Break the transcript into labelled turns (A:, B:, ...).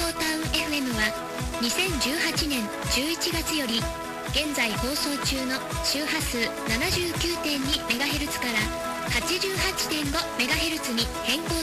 A: ボータウン FM は2018年11月より現在放送中の周波数 79.2MHz から 88.5MHz に変更